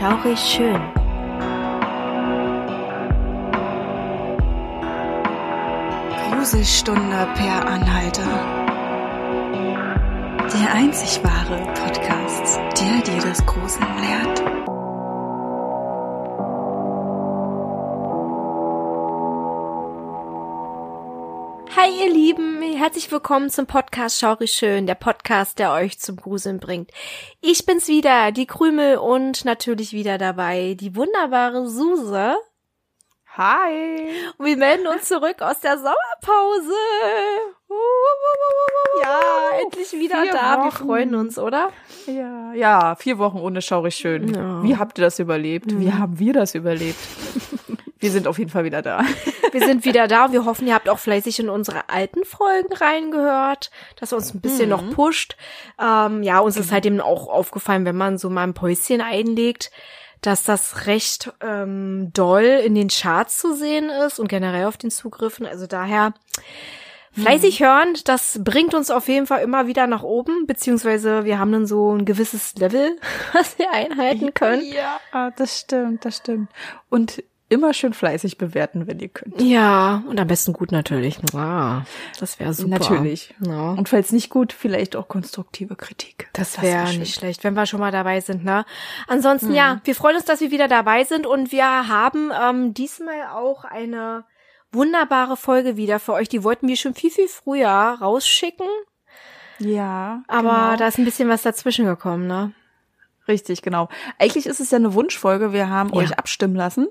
Schaurig schön. Gruselstunde per Anhalter. Der einzig wahre Podcast, der dir das Gruseln lehrt. Hi ihr Lieben, herzlich willkommen zum Podcast Schaurig Schön, der Podcast, der euch zum Gruseln bringt. Ich bin's wieder, die Krümel und natürlich wieder dabei die wunderbare Suse. Hi. Und wir melden uns zurück aus der Sommerpause. Ja, endlich wieder Vier da. Wir Wochen. freuen uns, oder? Ja, ja, vier Wochen ohne schaurig schön. Ja. Wie habt ihr das überlebt? Wie haben wir das überlebt? Wir sind auf jeden Fall wieder da. Wir sind wieder da und wir hoffen, ihr habt auch fleißig in unsere alten Folgen reingehört, dass er uns ein bisschen noch pusht. Ähm, ja, uns ist halt eben auch aufgefallen, wenn man so mal ein Päuschen einlegt, dass das recht ähm, doll in den Charts zu sehen ist und generell auf den Zugriffen. Also daher fleißig hören, das bringt uns auf jeden Fall immer wieder nach oben, beziehungsweise wir haben dann so ein gewisses Level, was wir einhalten können. Ja, das stimmt, das stimmt. Und immer schön fleißig bewerten, wenn ihr könnt. Ja, und am besten gut natürlich. Ah, das wäre super. Natürlich. Ja. Und falls nicht gut, vielleicht auch konstruktive Kritik. Das wär wäre schön. nicht schlecht, wenn wir schon mal dabei sind, ne? Ansonsten, ja, wir freuen uns, dass wir wieder dabei sind und wir haben ähm, diesmal auch eine wunderbare Folge wieder für euch. Die wollten wir schon viel, viel früher rausschicken, Ja, aber genau. da ist ein bisschen was dazwischen gekommen, ne? Richtig, genau. Eigentlich ist es ja eine Wunschfolge. Wir haben Ja. euch abstimmen lassen.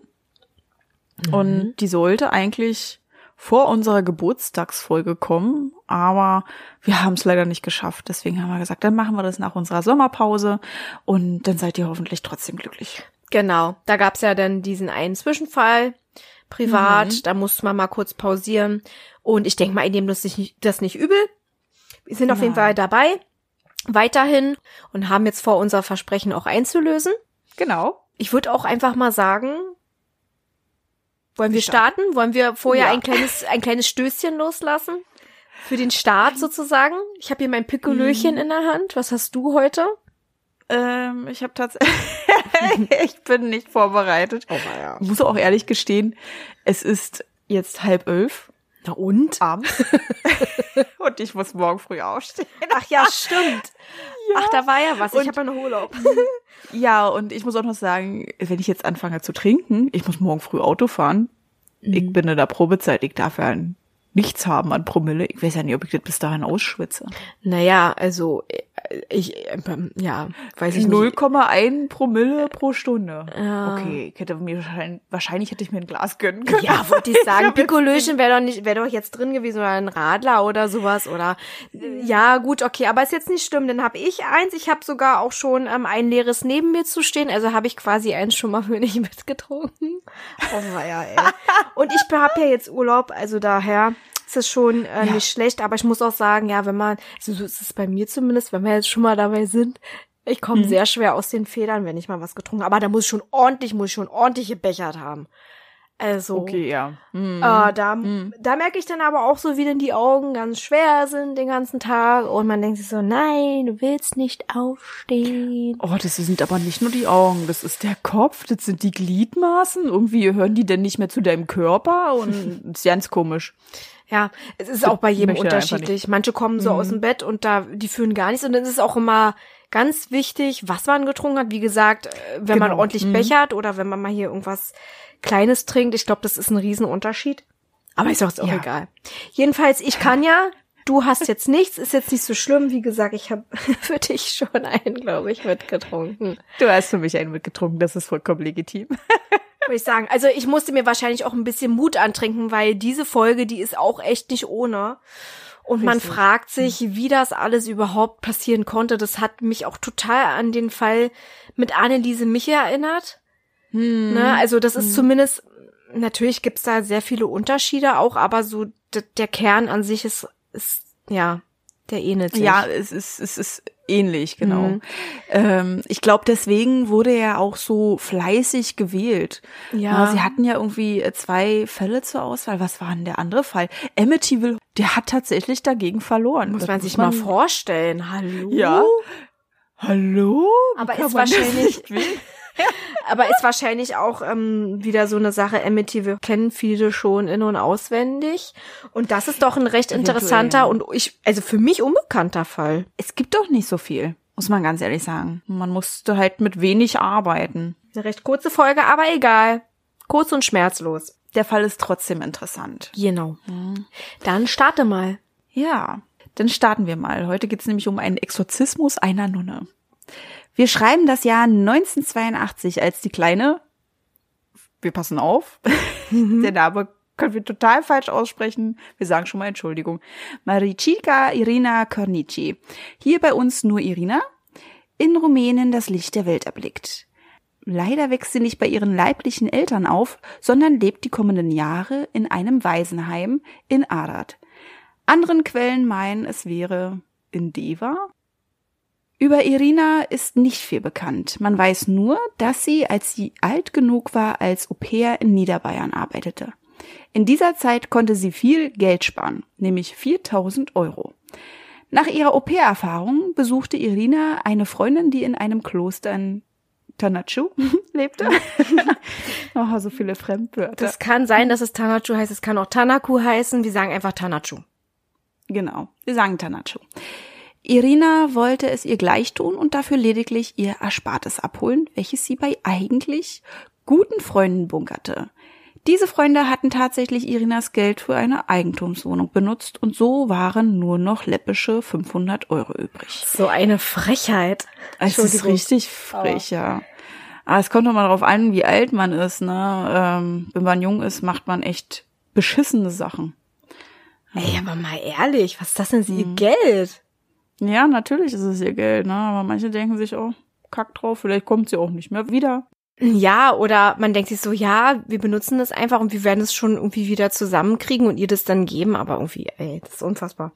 Mhm. Und die sollte eigentlich vor unserer Geburtstagsfolge kommen, aber wir haben es leider nicht geschafft. Deswegen haben wir gesagt, dann machen wir das nach unserer Sommerpause und dann seid ihr hoffentlich trotzdem glücklich. Genau, da gab's ja dann diesen einen Zwischenfall privat, da musste man mal kurz pausieren und ich denke mal, ich nehme das nicht, das nicht übel. Wir sind auf jeden Nein. Fall dabei, weiterhin und haben jetzt vor, unser Versprechen auch einzulösen. Genau. Ich würde auch einfach mal sagen, wollen wir starten? Wollen wir vorher Ja. ein kleines, ein kleines Stößchen loslassen? Für den Start sozusagen. Ich habe hier mein Pikolöchen Mhm. in der Hand. Was hast du heute? Ähm, ich habe tatsächlich, ich bin nicht vorbereitet. Oh, ja. Ich muss auch ehrlich gestehen, es ist jetzt halb elf Na und? abends und ich muss morgen früh aufstehen. Ach ja, stimmt. Ach, da war ja was. Ich habe ja noch Urlaub. Ja, und ich muss auch noch sagen, wenn ich jetzt anfange zu trinken, ich muss morgen früh Auto fahren. Ich bin in der Probezeit, ich darf ja nichts haben an Promille. Ich weiß ja nicht, ob ich das bis dahin ausschwitze. Naja, also äh, ich, ähm, ja, weiß ich nicht. 0,1 Promille pro Stunde. Ja. Okay, ich hätte mir wahrscheinlich, wahrscheinlich hätte ich mir ein Glas gönnen können. Ja, wollte ich sagen, Pikolöchen wäre doch nicht, wäre doch jetzt drin gewesen oder ein Radler oder sowas oder ja gut, okay, aber ist jetzt nicht schlimm, dann habe ich eins, ich habe sogar auch schon ähm, ein leeres neben mir zu stehen, also habe ich quasi eins schon mal für dich mitgetrunken. Oh ja, ey. Und ich habe ja jetzt Urlaub, also daher ist es schon äh, Ja. nicht schlecht, aber ich muss auch sagen, ja, wenn man, also so ist es bei mir zumindest, wenn wir jetzt schon mal dabei sind, ich komme sehr schwer aus den Federn, wenn ich mal was getrunken habe. Aber da muss ich schon ordentlich, muss ich schon ordentlich gebechert haben. Also, Okay, ja. Hm. äh, da, da merke ich dann aber auch so, wie denn die Augen ganz schwer sind den ganzen Tag und man denkt sich so, nein, du willst nicht aufstehen. Oh, das sind aber nicht nur die Augen, das ist der Kopf, das sind die Gliedmaßen. Irgendwie hören die denn nicht mehr zu deinem Körper und das ist ganz komisch. Ja, es ist auch bei jedem er unterschiedlich. Manche kommen so aus dem Bett und da, die fühlen gar nichts und dann ist es auch immer ganz wichtig, was man getrunken hat. Wie gesagt, äh, wenn man Genau. ordentlich Mhm. bechert oder wenn man mal hier irgendwas Kleines trinkt, ich glaube, das ist ein Riesenunterschied. Aber ist auch Ja. egal. Jedenfalls, ich kann ja, du hast jetzt nichts, ist jetzt nicht so schlimm. Wie gesagt, ich habe für dich schon einen, glaube ich, mitgetrunken. Du hast für mich einen mitgetrunken, das ist vollkommen legitim. Würde ich sagen. Also ich musste mir wahrscheinlich auch ein bisschen Mut antrinken, weil diese Folge, die ist auch echt nicht ohne. Und man Richtig. fragt sich, wie das alles überhaupt passieren konnte. Das hat mich auch total an den Fall mit Anneliese Miche erinnert. Ne? Also das ist zumindest, natürlich gibt's da sehr viele Unterschiede auch, aber so der Kern an sich ist, ist ja, der ähnelt sich. Ja, es ist, es ist ähnlich, genau. Mhm. Ähm, ich glaube, deswegen wurde er auch so fleißig gewählt. Ja. sie hatten ja irgendwie äh, zwei Fälle zur Auswahl. Was war denn der andere Fall? Amityville, der hat tatsächlich dagegen verloren. muss Das man sich mal vorstellen. Hallo? Ja. Hallo? Aber ist man wahrscheinlich-? Aber ist wahrscheinlich auch ähm, wieder so eine Sache, Amityville kennen viele schon in- und auswendig. Und das ist doch ein recht interessanter und ich, also für mich unbekannter Fall. Es gibt doch nicht so viel, muss man ganz ehrlich sagen. Man musste halt mit wenig arbeiten. Eine recht kurze Folge, aber egal. Kurz und schmerzlos. Der Fall ist trotzdem interessant. Genau. Dann starte mal. Ja, dann starten wir mal. Heute geht's nämlich um einen Exorzismus einer Nonne. Wir schreiben das Jahr 1982, als die kleine, wir passen auf, der Name können wir total falsch aussprechen. Wir sagen schon mal Entschuldigung. Maricica Irina Kornici. Hier bei uns nur Irina. In Rumänien das Licht der Welt erblickt. Leider wächst sie nicht bei ihren leiblichen Eltern auf, sondern lebt die kommenden Jahre in einem Waisenheim in Arad. Anderen Quellen meinen, es wäre in Deva. Über Irina ist nicht viel bekannt. Man weiß nur, dass sie, als sie alt genug war, als Au-pair in Niederbayern arbeitete. In dieser Zeit konnte sie viel Geld sparen, nämlich 4000 Euro. Nach ihrer Au-pair-Erfahrung besuchte Irina eine Freundin, die in einem Kloster in Tanachu lebte. oh, so viele Fremdwörter. Das kann sein, dass es Tanachu heißt. Es kann auch Tanaku heißen. Wir sagen einfach Tanachu. Genau, wir sagen Tanachu. Irina wollte es ihr gleich tun und dafür lediglich ihr Erspartes abholen, welches sie bei eigentlich guten Freunden bunkerte. Diese Freunde hatten tatsächlich Irinas Geld für eine Eigentumswohnung benutzt und so waren nur noch läppische 500 Euro übrig. So eine Frechheit. Es ist richtig frech, ja. Aber es kommt doch mal darauf an, wie alt man ist, ne? Ähm, wenn man jung ist, macht man echt beschissene Sachen. Ey, aber mal ehrlich, was ist das denn für ihr Geld? Ja, natürlich ist es ihr Geld, ne? Aber manche denken sich, oh, kack drauf, vielleicht kommt sie auch nicht mehr wieder. Ja, oder man denkt sich so, ja, wir benutzen das einfach und wir werden es schon irgendwie wieder zusammenkriegen und ihr das dann geben, aber irgendwie, ey, das ist unfassbar.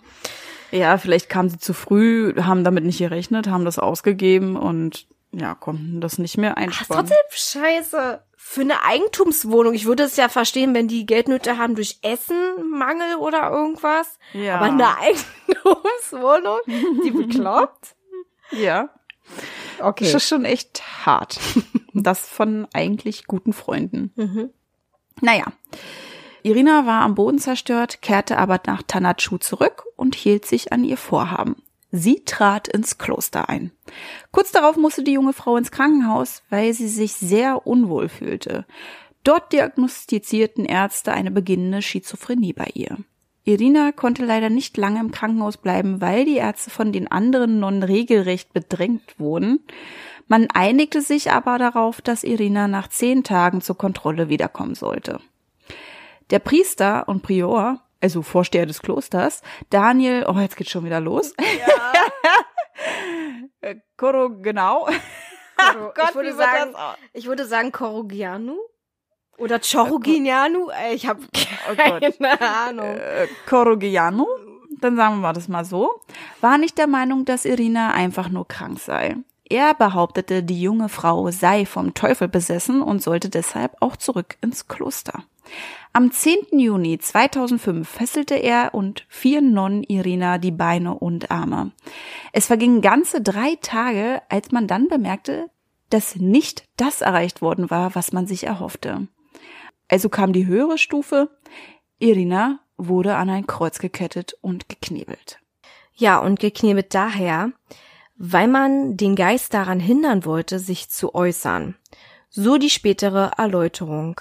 Ja, vielleicht kam sie zu früh, haben damit nicht gerechnet, haben das ausgegeben und ja, konnten das nicht mehr Ach, ist einsparen. trotzdem scheiße. Für eine Eigentumswohnung, ich würde es ja verstehen, wenn die Geldnöte haben durch Essen, Mangel oder irgendwas. Ja. Aber eine Eigentumswohnung, die bekloppt? Ja, Okay. das ist schon echt hart. das von eigentlich guten Freunden. Mhm. Naja. Irina war am Boden zerstört, kehrte aber nach Tanachu zurück und hielt sich an ihr Vorhaben. Sie trat ins Kloster ein. Kurz darauf musste die junge Frau ins Krankenhaus, weil sie sich sehr unwohl fühlte. Dort diagnostizierten Ärzte eine beginnende Schizophrenie bei ihr. Irina konnte leider nicht lange im Krankenhaus bleiben, weil die Ärzte von den anderen Nonnen regelrecht bedrängt wurden. Man einigte sich aber darauf, dass Irina nach zehn Tagen zur Kontrolle wiederkommen sollte. Der Priester und Prior, also Vorsteher des Klosters, Daniel, oh, jetzt geht's schon wieder los. Ja. Koro, genau. Koro- Gott, ich, würde sagen, au- ich würde sagen Korogianu oder Chorogianu. Äh, Ich habe Oh keine Ahnung. äh, Korogiano, dann sagen wir das mal so, war nicht der Meinung, dass Irina einfach nur krank sei. Er behauptete, die junge Frau sei vom Teufel besessen und sollte deshalb auch zurück ins Kloster. Am 10. Juni 2005 fesselte er und vier Nonnen Irina die Beine und Arme. Es vergingen ganze drei Tage, als man dann bemerkte, dass nicht das erreicht worden war, was man sich erhoffte. Also kam die höhere Stufe. Irina wurde an ein Kreuz gekettet und geknebelt. Ja, und geknebelt daher, weil man den Geist daran hindern wollte, sich zu äußern. So die spätere Erläuterung.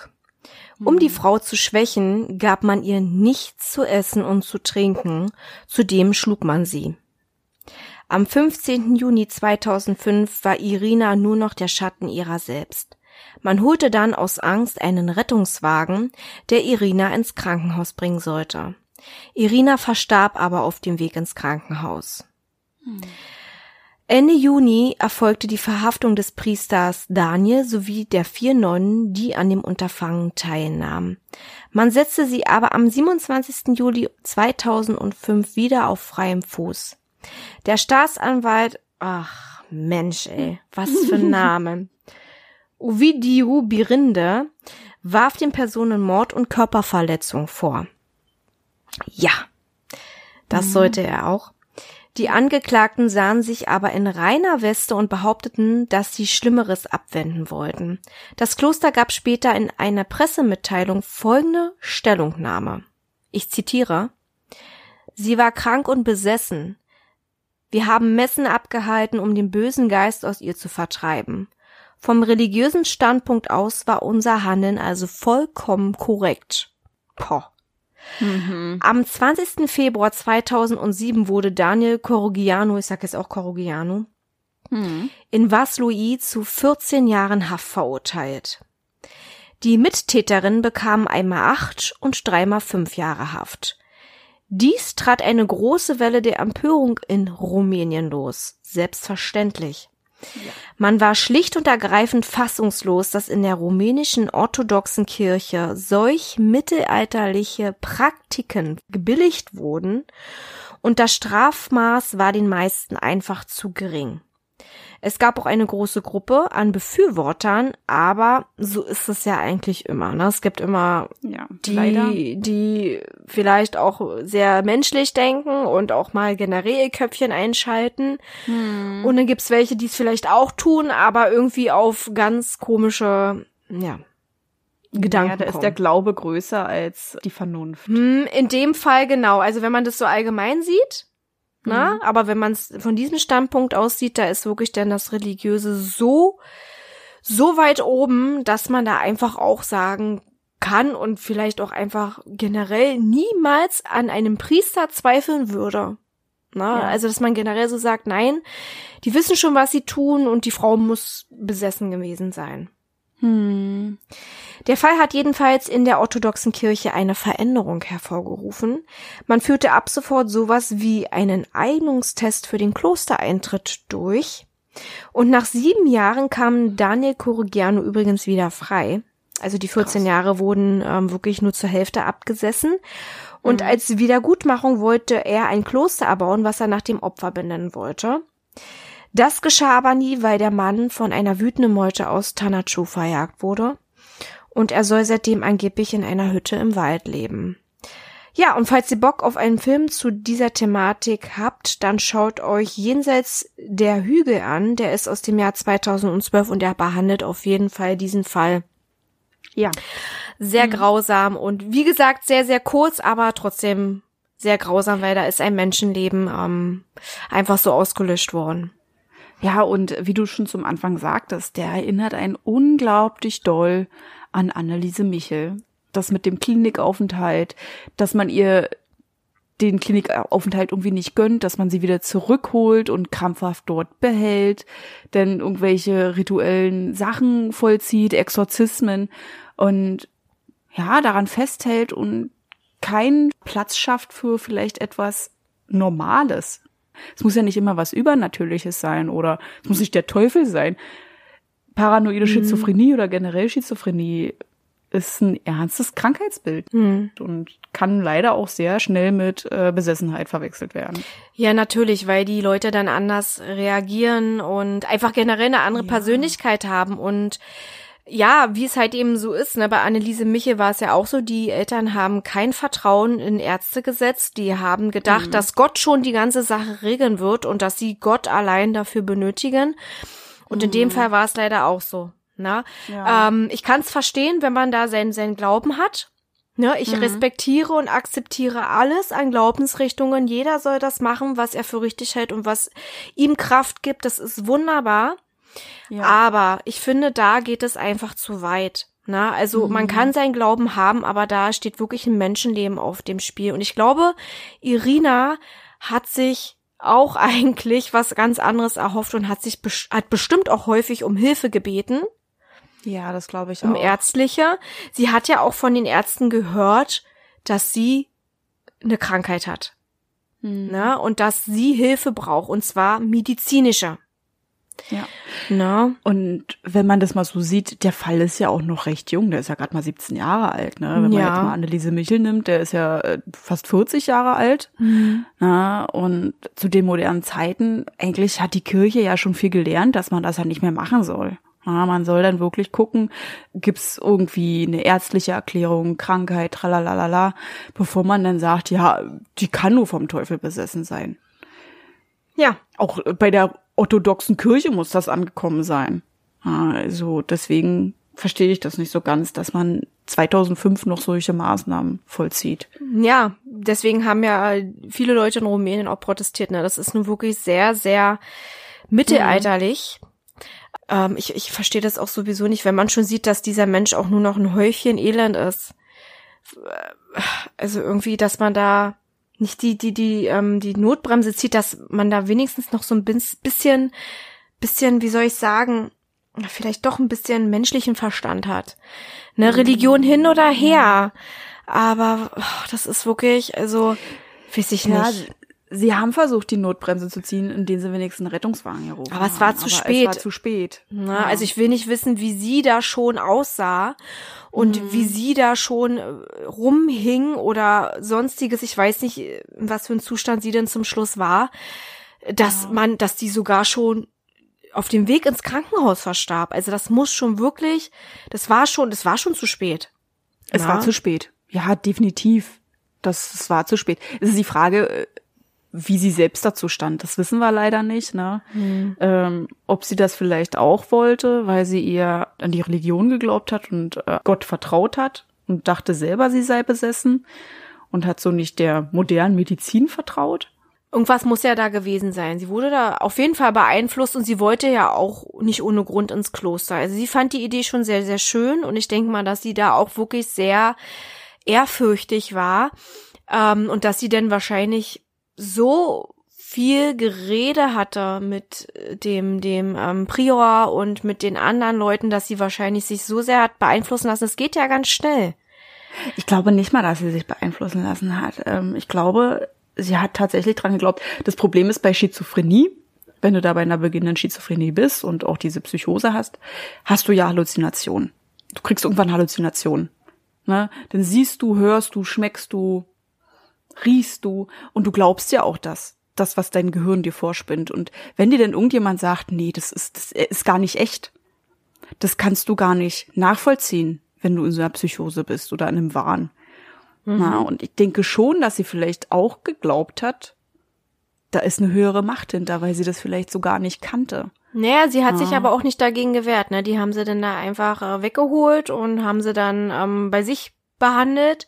Um die Frau zu schwächen, gab man ihr nichts zu essen und zu trinken, zudem schlug man sie. Am 15. Juni 2005 war Irina nur noch der Schatten ihrer selbst. Man holte dann aus Angst einen Rettungswagen, der Irina ins Krankenhaus bringen sollte. Irina verstarb aber auf dem Weg ins Krankenhaus. Ende Juni erfolgte die Verhaftung des Priesters Daniel sowie der vier Nonnen, die an dem Unterfangen teilnahmen. Man setzte sie aber am 27. Juli 2005 wieder auf freiem Fuß. Der Staatsanwalt, ach Mensch, ey, was für ein Name. Ovidiu Birinde warf den Personen Mord und Körperverletzung vor. Ja, das sollte er auch. Die Angeklagten sahen sich aber in reiner Weste und behaupteten, dass sie Schlimmeres abwenden wollten. Das Kloster gab später in einer Pressemitteilung folgende Stellungnahme. Ich zitiere Sie war krank und besessen. Wir haben Messen abgehalten, um den bösen Geist aus ihr zu vertreiben. Vom religiösen Standpunkt aus war unser Handeln also vollkommen korrekt. Poh. Mhm. Am 20. Februar 2007 wurde Daniel Corrugiano, ich sag jetzt auch Corrugiano, mhm. in Vaslui zu 14 Jahren Haft verurteilt. Die Mittäterinnen bekamen einmal acht und dreimal fünf Jahre Haft. Dies trat eine große Welle der Empörung in Rumänien los. Selbstverständlich. Man war schlicht und ergreifend fassungslos, dass in der rumänischen orthodoxen Kirche solch mittelalterliche Praktiken gebilligt wurden und das Strafmaß war den meisten einfach zu gering. Es gab auch eine große Gruppe an Befürwortern, aber so ist es ja eigentlich immer. Ne? Es gibt immer ja, die, leider. die vielleicht auch sehr menschlich denken und auch mal generell Köpfchen einschalten. Hm. Und dann gibt's welche, die es vielleicht auch tun, aber irgendwie auf ganz komische, ja, Gedanken. Ja, da ist der Glaube größer als die Vernunft. Hm, in dem Fall genau. Also wenn man das so allgemein sieht, na, mhm. aber wenn man es von diesem Standpunkt aussieht, da ist wirklich dann das Religiöse so, so weit oben, dass man da einfach auch sagen kann und vielleicht auch einfach generell niemals an einem Priester zweifeln würde. Na, ja. Also, dass man generell so sagt, nein, die wissen schon, was sie tun und die Frau muss besessen gewesen sein. Hm. Der Fall hat jedenfalls in der orthodoxen Kirche eine Veränderung hervorgerufen. Man führte ab sofort sowas wie einen Eignungstest für den Klostereintritt durch. Und nach sieben Jahren kam Daniel Corrigiano übrigens wieder frei. Also die 14 Krass. Jahre wurden ähm, wirklich nur zur Hälfte abgesessen. Und mhm. als Wiedergutmachung wollte er ein Kloster erbauen, was er nach dem Opfer benennen wollte. Das geschah aber nie, weil der Mann von einer wütenden Meute aus Tanachu verjagt wurde und er soll seitdem angeblich in einer Hütte im Wald leben. Ja, und falls ihr Bock auf einen Film zu dieser Thematik habt, dann schaut euch Jenseits der Hügel an. Der ist aus dem Jahr 2012 und der behandelt auf jeden Fall diesen Fall. Ja. Sehr mhm. grausam und wie gesagt, sehr, sehr kurz, aber trotzdem sehr grausam, weil da ist ein Menschenleben ähm, einfach so ausgelöscht worden. Ja, und wie du schon zum Anfang sagtest, der erinnert einen unglaublich doll an Anneliese Michel. Das mit dem Klinikaufenthalt, dass man ihr den Klinikaufenthalt irgendwie nicht gönnt, dass man sie wieder zurückholt und krampfhaft dort behält, denn irgendwelche rituellen Sachen vollzieht, Exorzismen und ja, daran festhält und keinen Platz schafft für vielleicht etwas Normales. Es muss ja nicht immer was Übernatürliches sein oder es muss nicht der Teufel sein paranoide mhm. Schizophrenie oder generell Schizophrenie ist ein ernstes Krankheitsbild mhm. und kann leider auch sehr schnell mit äh, Besessenheit verwechselt werden. Ja, natürlich, weil die Leute dann anders reagieren und einfach generell eine andere ja. Persönlichkeit haben und ja, wie es halt eben so ist, ne, bei Anneliese Michel war es ja auch so, die Eltern haben kein Vertrauen in Ärzte gesetzt, die haben gedacht, mhm. dass Gott schon die ganze Sache regeln wird und dass sie Gott allein dafür benötigen. Und in dem mhm. Fall war es leider auch so. Na? Ja. Ähm, ich kann es verstehen, wenn man da seinen, seinen Glauben hat. Ne, ich mhm. respektiere und akzeptiere alles an Glaubensrichtungen. Jeder soll das machen, was er für richtig hält und was ihm Kraft gibt. Das ist wunderbar. Ja. Aber ich finde, da geht es einfach zu weit. Na, also mhm. man kann seinen Glauben haben, aber da steht wirklich ein Menschenleben auf dem Spiel. Und ich glaube, Irina hat sich auch eigentlich was ganz anderes erhofft und hat sich hat bestimmt auch häufig um Hilfe gebeten. Ja, das glaube ich auch. Um ärztliche. Sie hat ja auch von den Ärzten gehört, dass sie eine Krankheit hat. Hm. Ne? Und dass sie Hilfe braucht, und zwar medizinische. Ja. Na? Und wenn man das mal so sieht, der Fall ist ja auch noch recht jung. Der ist ja gerade mal 17 Jahre alt. Ne? Wenn ja. man jetzt mal Anneliese Michel nimmt, der ist ja äh, fast 40 Jahre alt. Mhm. Na? Und zu den modernen Zeiten, eigentlich hat die Kirche ja schon viel gelernt, dass man das ja nicht mehr machen soll. Ja, man soll dann wirklich gucken, gibt's irgendwie eine ärztliche Erklärung, Krankheit, tralalala, bevor man dann sagt, ja, die kann nur vom Teufel besessen sein. Ja. Auch bei der orthodoxen Kirche muss das angekommen sein. Also deswegen verstehe ich das nicht so ganz, dass man 2005 noch solche Maßnahmen vollzieht. Ja, deswegen haben ja viele Leute in Rumänien auch protestiert. Ne? Das ist nun wirklich sehr, sehr mittelalterlich. Mhm. Ich, ich verstehe das auch sowieso nicht, wenn man schon sieht, dass dieser Mensch auch nur noch ein Häufchen Elend ist. Also irgendwie, dass man da nicht die, die, die, ähm, die Notbremse zieht, dass man da wenigstens noch so ein bisschen, bisschen, wie soll ich sagen, vielleicht doch ein bisschen menschlichen Verstand hat. Ne, Religion hin oder her. Aber oh, das ist wirklich, also, weiß ich ja, nicht. Sie haben versucht, die Notbremse zu ziehen, indem sie wenigstens einen Rettungswagen gerufen Aber es war zu spät. Es war zu spät. Na, ja. Also ich will nicht wissen, wie sie da schon aussah und mhm. wie sie da schon äh, rumhing oder sonstiges. Ich weiß nicht, in was für ein Zustand sie denn zum Schluss war, dass ja. man, dass die sogar schon auf dem Weg ins Krankenhaus verstarb. Also das muss schon wirklich, das war schon, das war schon zu spät. Es ja. war zu spät. Ja, definitiv. Das, das war zu spät. Es ist die Frage, äh, wie sie selbst dazu stand. Das wissen wir leider nicht. Ne? Mhm. Ähm, ob sie das vielleicht auch wollte, weil sie eher an die Religion geglaubt hat und äh, Gott vertraut hat und dachte selber, sie sei besessen und hat so nicht der modernen Medizin vertraut. Irgendwas muss ja da gewesen sein. Sie wurde da auf jeden Fall beeinflusst und sie wollte ja auch nicht ohne Grund ins Kloster. Also sie fand die Idee schon sehr, sehr schön und ich denke mal, dass sie da auch wirklich sehr ehrfürchtig war ähm, und dass sie denn wahrscheinlich so viel Gerede hatte mit dem dem ähm, Prior und mit den anderen Leuten, dass sie wahrscheinlich sich so sehr hat beeinflussen lassen. Es geht ja ganz schnell. Ich glaube nicht mal, dass sie sich beeinflussen lassen hat. Ähm, ich glaube, sie hat tatsächlich dran geglaubt. Das Problem ist bei Schizophrenie, wenn du da bei einer beginnenden Schizophrenie bist und auch diese Psychose hast, hast du ja Halluzinationen. Du kriegst irgendwann Halluzinationen. Ne? Dann siehst du, hörst du, schmeckst du, riechst du und du glaubst ja auch das. Das, was dein Gehirn dir vorspinnt. Und wenn dir denn irgendjemand sagt, nee, das ist, das ist gar nicht echt, das kannst du gar nicht nachvollziehen, wenn du in so einer Psychose bist oder in einem Wahn. Mhm. Na, und ich denke schon, dass sie vielleicht auch geglaubt hat, da ist eine höhere Macht hinter, weil sie das vielleicht so gar nicht kannte. Naja, sie hat ja. sich aber auch nicht dagegen gewehrt, ne? Die haben sie dann da einfach äh, weggeholt und haben sie dann ähm, bei sich behandelt.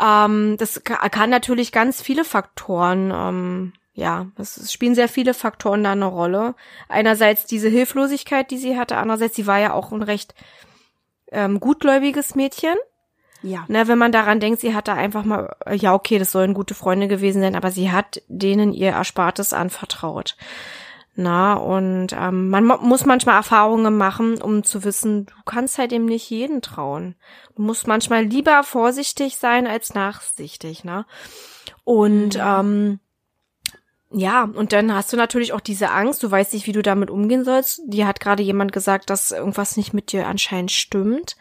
Ähm, das kann natürlich ganz viele Faktoren, ähm, ja, es spielen sehr viele Faktoren da eine Rolle. Einerseits diese Hilflosigkeit, die sie hatte, andererseits, sie war ja auch ein recht ähm, gutgläubiges Mädchen. Ja. Ne, wenn man daran denkt, sie hat da einfach mal, ja, okay, das sollen gute Freunde gewesen sein, aber sie hat denen ihr Erspartes anvertraut. Na, und ähm, man muss manchmal Erfahrungen machen, um zu wissen, du kannst halt eben nicht jeden trauen. Du musst manchmal lieber vorsichtig sein als nachsichtig, ne? Und mhm. ähm, ja, und dann hast du natürlich auch diese Angst, du weißt nicht, wie du damit umgehen sollst. Dir hat gerade jemand gesagt, dass irgendwas nicht mit dir anscheinend stimmt,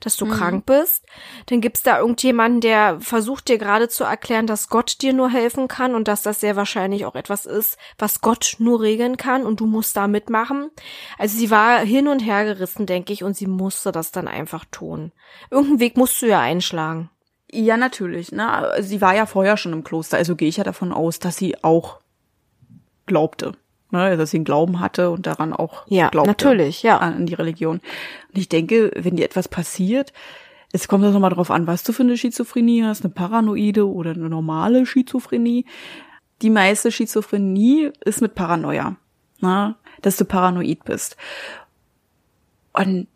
dass du mhm. krank bist. Dann gibt's da irgendjemanden, der versucht dir gerade zu erklären, dass Gott dir nur helfen kann und dass das sehr wahrscheinlich auch etwas ist, was Gott nur regeln kann und du musst da mitmachen. Also sie war hin und her gerissen, denke ich, und sie musste das dann einfach tun. Irgendeinen Weg musst du ja einschlagen. Ja, natürlich. Ne? Sie war ja vorher schon im Kloster, also gehe ich ja davon aus, dass sie auch glaubte. Ne, dass sie einen Glauben hatte und daran auch ja, glaubte. natürlich, ja. An, die Religion. Und ich denke, wenn dir etwas passiert, es kommt das nochmal drauf an, was du für eine Schizophrenie hast, eine paranoide oder eine normale Schizophrenie. Die meiste Schizophrenie ist mit Paranoia, ne, dass du paranoid bist. Und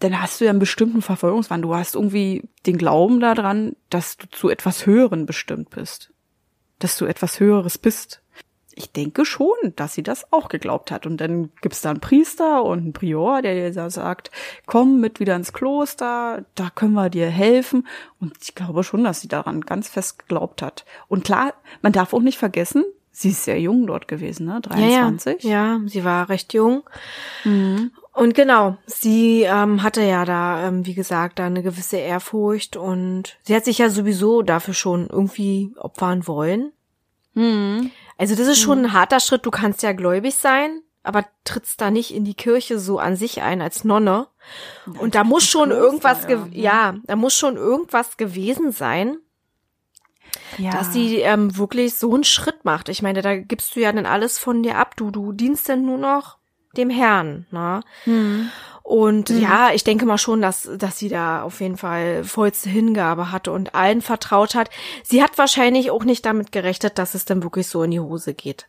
dann hast du ja einen bestimmten Verfolgungswahn. Du hast irgendwie den Glauben daran, dass du zu etwas Höheren bestimmt bist. Dass du etwas Höheres bist ich denke schon, dass sie das auch geglaubt hat. Und dann gibt's da einen Priester und einen Prior, der dir da sagt, komm mit wieder ins Kloster, da können wir dir helfen. Und ich glaube schon, dass sie daran ganz fest geglaubt hat. Und klar, man darf auch nicht vergessen, sie ist sehr jung dort gewesen, ne? 23. Ja, ja, ja sie war recht jung. Mhm. Und genau, sie ähm, hatte ja da, ähm, wie gesagt, da eine gewisse Ehrfurcht und sie hat sich ja sowieso dafür schon irgendwie opfern wollen. Mhm. Also das ist schon mhm. ein harter Schritt. Du kannst ja gläubig sein, aber trittst da nicht in die Kirche so an sich ein als Nonne. Und da muss schon Kloster, irgendwas, ja. ja, da muss schon irgendwas gewesen sein. Ja. dass sie ähm, wirklich so einen Schritt macht. Ich meine, da gibst du ja dann alles von dir ab. Du, du dienst dann nur noch dem Herrn. Ne? Hm. Und ja, ich denke mal schon, dass, dass sie da auf jeden Fall vollste Hingabe hatte und allen vertraut hat. Sie hat wahrscheinlich auch nicht damit gerechnet, dass es dann wirklich so in die Hose geht.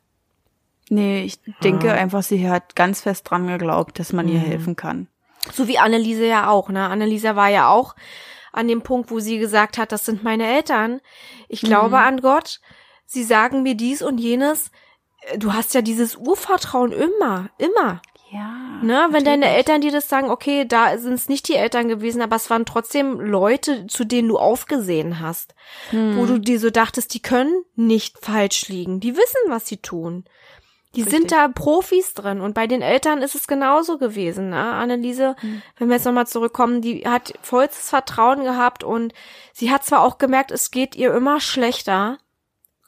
Nee, ich denke einfach, sie hat ganz fest dran geglaubt, dass man ihr helfen kann. So wie Anneliese ja auch, ne? Anneliese war ja auch an dem Punkt, wo sie gesagt hat, das sind meine Eltern. Ich glaube an Gott. Sie sagen mir dies und jenes. Du hast ja dieses Urvertrauen immer, immer. Ne, wenn deine Eltern dir das sagen, okay, da sind es nicht die Eltern gewesen, aber es waren trotzdem Leute, zu denen du aufgesehen hast, wo du dir so dachtest, die können nicht falsch liegen, die wissen, was sie tun. Die Richtig. sind da Profis drin und bei den Eltern ist es genauso gewesen. Ne? Anneliese, wenn wir jetzt nochmal zurückkommen, die hat vollstes Vertrauen gehabt und sie hat zwar auch gemerkt, es geht ihr immer schlechter,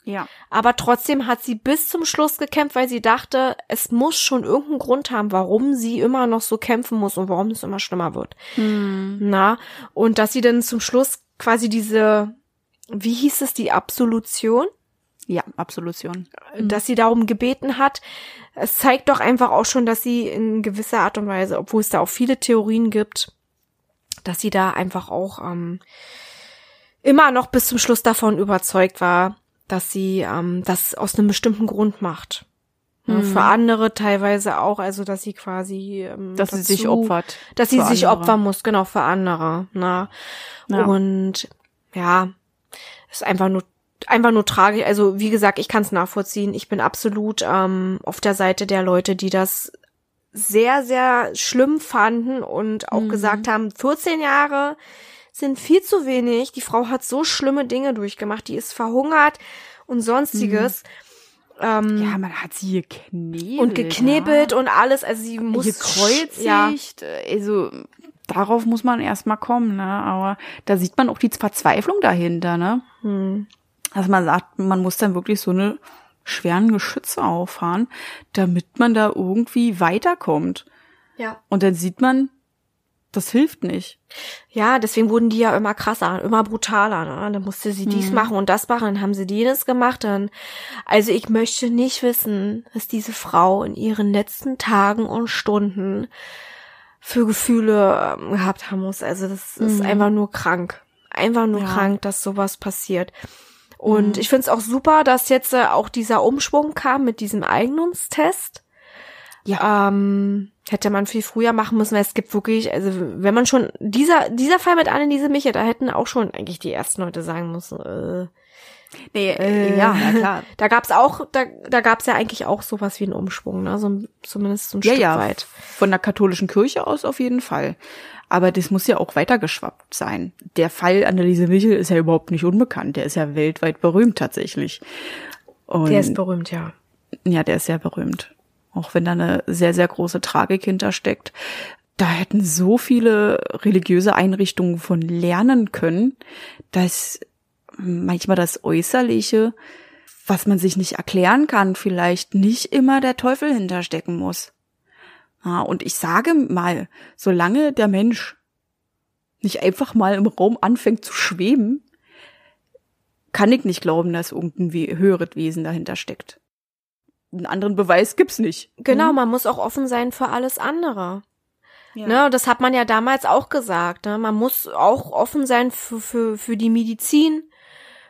Ja. aber trotzdem hat sie bis zum Schluss gekämpft, weil sie dachte, es muss schon irgendeinen Grund haben, warum sie immer noch so kämpfen muss und warum es immer schlimmer wird. Na, und dass sie dann zum Schluss quasi diese, wie hieß es, die Absolution, Ja, Absolution. dass sie darum gebeten hat. Es zeigt doch einfach auch schon, dass sie in gewisser Art und Weise, obwohl es da auch viele Theorien gibt, dass sie da einfach auch ähm, immer noch bis zum Schluss davon überzeugt war, dass sie ähm, das aus einem bestimmten Grund macht. Ja, Für andere teilweise auch, also dass sie quasi ähm, Dass sie sich dazu- opfert. dass sie sich andere. opfern muss, genau, für andere. Na. Ja. Und ja, ist einfach nur einfach nur tragisch. Also wie gesagt, ich kann es nachvollziehen. Ich bin absolut ähm, auf der Seite der Leute, die das sehr, sehr schlimm fanden und auch gesagt haben, 14 Jahre sind viel zu wenig. Die Frau hat so schlimme Dinge durchgemacht. Die ist verhungert und sonstiges. Ähm, Ja, man hat sie geknebelt. und geknebelt und alles. Also sie muss ja, gekreuzigt. Also, darauf muss man erstmal kommen, ne? Aber da sieht man auch die Verzweiflung dahinter, ne? hm. Dass man sagt, man muss dann wirklich so eine schweren Geschütze auffahren, damit man da irgendwie weiterkommt. ja. Und dann sieht man, das hilft nicht. Ja, deswegen wurden die ja immer krasser, immer brutaler. Ne? Dann musste sie dies machen und das machen, dann haben sie jenes gemacht. Dann, also ich möchte nicht wissen, was diese Frau in ihren letzten Tagen und Stunden für Gefühle ähm, gehabt haben muss. Also das ist einfach nur krank. Einfach nur Ja. krank, dass sowas passiert. Und ich finde es auch super, dass jetzt äh, auch dieser Umschwung kam mit diesem Eignungstest. Ja. Ähm, hätte man viel früher machen müssen, weil es gibt wirklich, also wenn man schon, dieser, dieser Fall mit Anneliese Miche, da hätten auch schon eigentlich die ersten Leute sagen müssen, äh, Nee, äh, ja, na klar. Da gab's auch, da, da gab's ja eigentlich auch sowas wie einen Umschwung, ne? So, zumindest so ein Ja, Stück ja, weit. von der katholischen Kirche aus auf jeden Fall. Aber das muss ja auch weitergeschwappt sein. Der Fall Anneliese Michel ist ja überhaupt nicht unbekannt. Der ist ja weltweit berühmt tatsächlich. Und Der ist berühmt, ja. ja, der ist sehr berühmt. Auch wenn da eine sehr, sehr große Tragik hintersteckt. Da hätten so viele religiöse Einrichtungen von lernen können, dass manchmal das Äußerliche, was man sich nicht erklären kann, vielleicht nicht immer der Teufel hinterstecken muss. Und ich sage mal, solange der Mensch nicht einfach mal im Raum anfängt zu schweben, kann ich nicht glauben, dass irgendein höheres Wesen dahinter steckt. Einen anderen Beweis gibt's nicht. Genau, man muss auch offen sein für alles andere. Ja. Ne, das hat man ja damals auch gesagt. Ne? Man muss auch offen sein für, für, für die Medizin,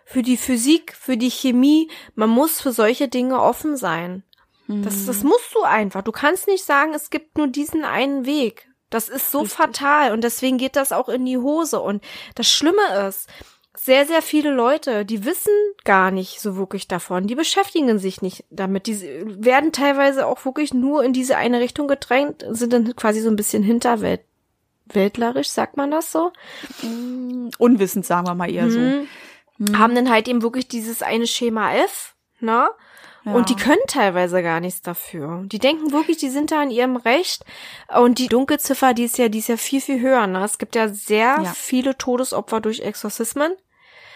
für die Physik, für die Chemie. Man muss für solche Dinge offen sein. Das, das musst du einfach. Du kannst nicht sagen, es gibt nur diesen einen Weg. Das ist so fatal und deswegen geht das auch in die Hose. Und das Schlimme ist, sehr, sehr viele Leute, die wissen gar nicht so wirklich davon. Die beschäftigen sich nicht damit. Die werden teilweise auch wirklich nur in diese eine Richtung gedrängt, sind dann quasi so ein bisschen hinterwelt. Weltlerisch, sagt man das so? Unwissend, sagen wir mal eher so. Mhm. Haben dann halt eben wirklich dieses eine Schema F, ne? Ja. Und die können teilweise gar nichts dafür. Die denken wirklich, die sind da in ihrem Recht. Und die Dunkelziffer, die ist ja, die ist ja viel, viel höher. Ne? Es gibt ja sehr Ja. viele Todesopfer durch Exorzismen.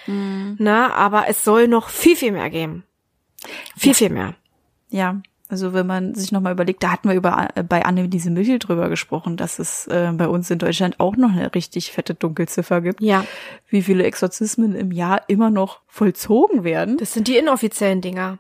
Mhm. Ne? Aber es soll noch viel, viel mehr geben. Viel, viel mehr. Ja, Also wenn man sich nochmal überlegt, da hatten wir über äh, bei Anneliese Michel drüber gesprochen, dass es äh, bei uns in Deutschland auch noch eine richtig fette Dunkelziffer gibt. Ja. Wie viele Exorzismen im Jahr immer noch vollzogen werden. Das sind die inoffiziellen Dinger.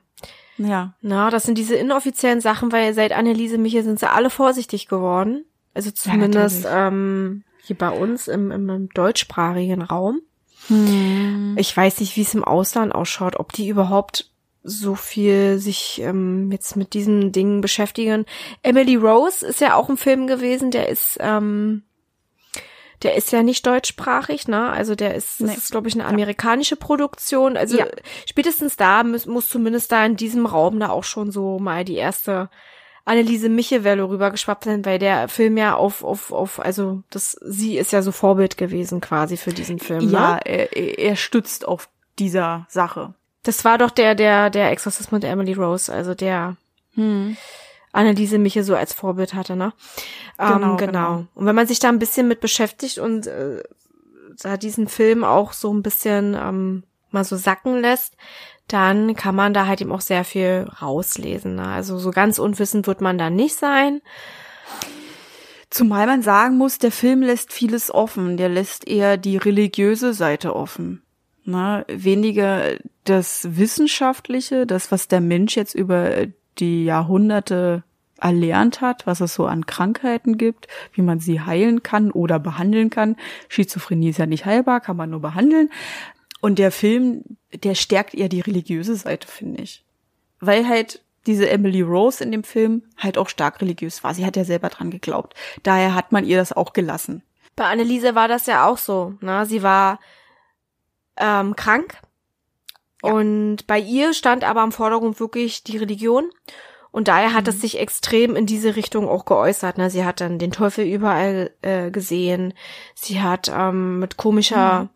Ja. Na, das sind diese inoffiziellen Sachen, weil seit Anneliese Michel sind sie alle vorsichtig geworden. Also zumindest natürlich. ähm, hier bei uns im, im, im deutschsprachigen Raum. Hm. Ich weiß nicht, wie es im Ausland ausschaut, ob die überhaupt so viel sich ähm, jetzt mit diesen Dingen beschäftigen. Emily Rose ist ja auch ein Film gewesen, der ist ähm, der ist ja nicht deutschsprachig, ne? Also der ist, das Nee. ist, glaube ich, eine amerikanische Produktion. Also Ja. spätestens da muss, muss zumindest da in diesem Raum da auch schon so mal die erste Anneliese Michel-Welle rübergeschwappt sein, weil der Film ja auf, auf, auf, also das, sie ist ja so Vorbild gewesen quasi für diesen Film. Ja, Ne? er, er stützt auf dieser Sache. Das war doch der, der, der Exorzismus der Emily Rose, also der Hm. Anneliese Michel so als Vorbild hatte, ne? Genau, ähm, genau. genau. Und wenn man sich da ein bisschen mit beschäftigt und äh, da diesen Film auch so ein bisschen ähm, mal so sacken lässt, dann kann man da halt eben auch sehr viel rauslesen. Ne? Also so ganz unwissend wird man da nicht sein. Zumal man sagen muss, der Film lässt vieles offen. Der lässt eher die religiöse Seite offen. Ne? Weniger das Wissenschaftliche, das, was der Mensch jetzt über die Jahrhunderte erlernt hat, was es so an Krankheiten gibt, wie man sie heilen kann oder behandeln kann. Schizophrenie ist ja nicht heilbar, kann man nur behandeln. Und der Film, der stärkt eher die religiöse Seite, finde ich. Weil halt diese Emily Rose in dem Film halt auch stark religiös war. Sie hat ja selber dran geglaubt. Daher hat man ihr das auch gelassen. Bei Anneliese war das ja auch so. Ne? Sie war ähm, krank Ja. und bei ihr stand aber im Vordergrund wirklich die Religion. Und daher hat es sich extrem in diese Richtung auch geäußert. Ne? Sie hat dann den Teufel überall äh, gesehen. Sie hat ähm, mit komischer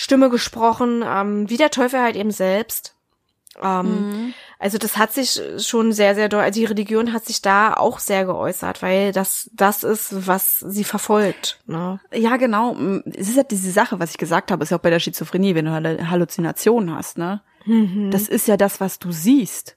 Stimme gesprochen, ähm, wie der Teufel halt eben selbst. Ähm, Also das hat sich schon sehr, sehr doll, also die Religion hat sich da auch sehr geäußert, weil das das ist, was sie verfolgt. Ne? Ja, genau. Es ist ja diese Sache, was ich gesagt habe, ist ja auch bei der Schizophrenie, wenn du Hall- Halluzinationen hast, ne? Das ist ja das, was du siehst.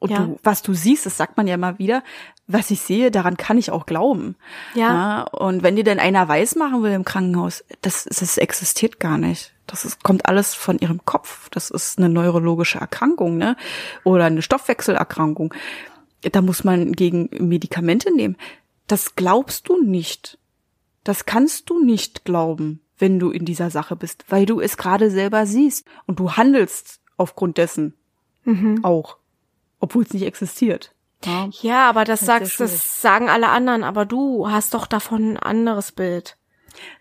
Und Ja. du, was du siehst, das sagt man ja immer wieder, was ich sehe, daran kann ich auch glauben. Ja. und wenn dir denn einer weiß machen will im Krankenhaus, das, das existiert gar nicht. Das ist, kommt alles von ihrem Kopf. Das ist eine neurologische Erkrankung, ne? Oder eine Stoffwechselerkrankung. Da muss man gegen Medikamente nehmen. Das glaubst du nicht. Das kannst du nicht glauben, wenn du in dieser Sache bist, weil du es gerade selber siehst und du handelst aufgrund dessen auch, obwohl es nicht existiert. Ja. Ja, aber das Das sagst, das sagen alle anderen, aber du hast doch davon ein anderes Bild.